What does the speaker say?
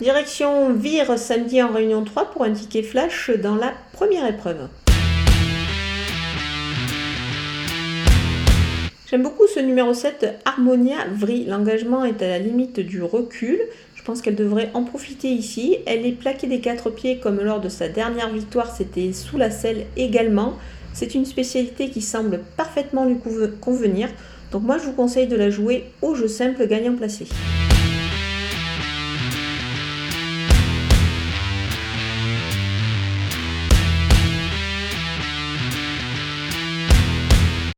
Direction Vire samedi en réunion 3 pour un ticket flash dans la première épreuve. J'aime beaucoup ce numéro 7, Harmonia Vri. L'engagement est à la limite du recul. Je pense qu'elle devrait en profiter ici. Elle est plaquée des quatre pieds comme lors de sa dernière victoire, c'était sous la selle également. C'est une spécialité qui semble parfaitement lui convenir. Donc moi je vous conseille de la jouer au jeu simple gagnant placé.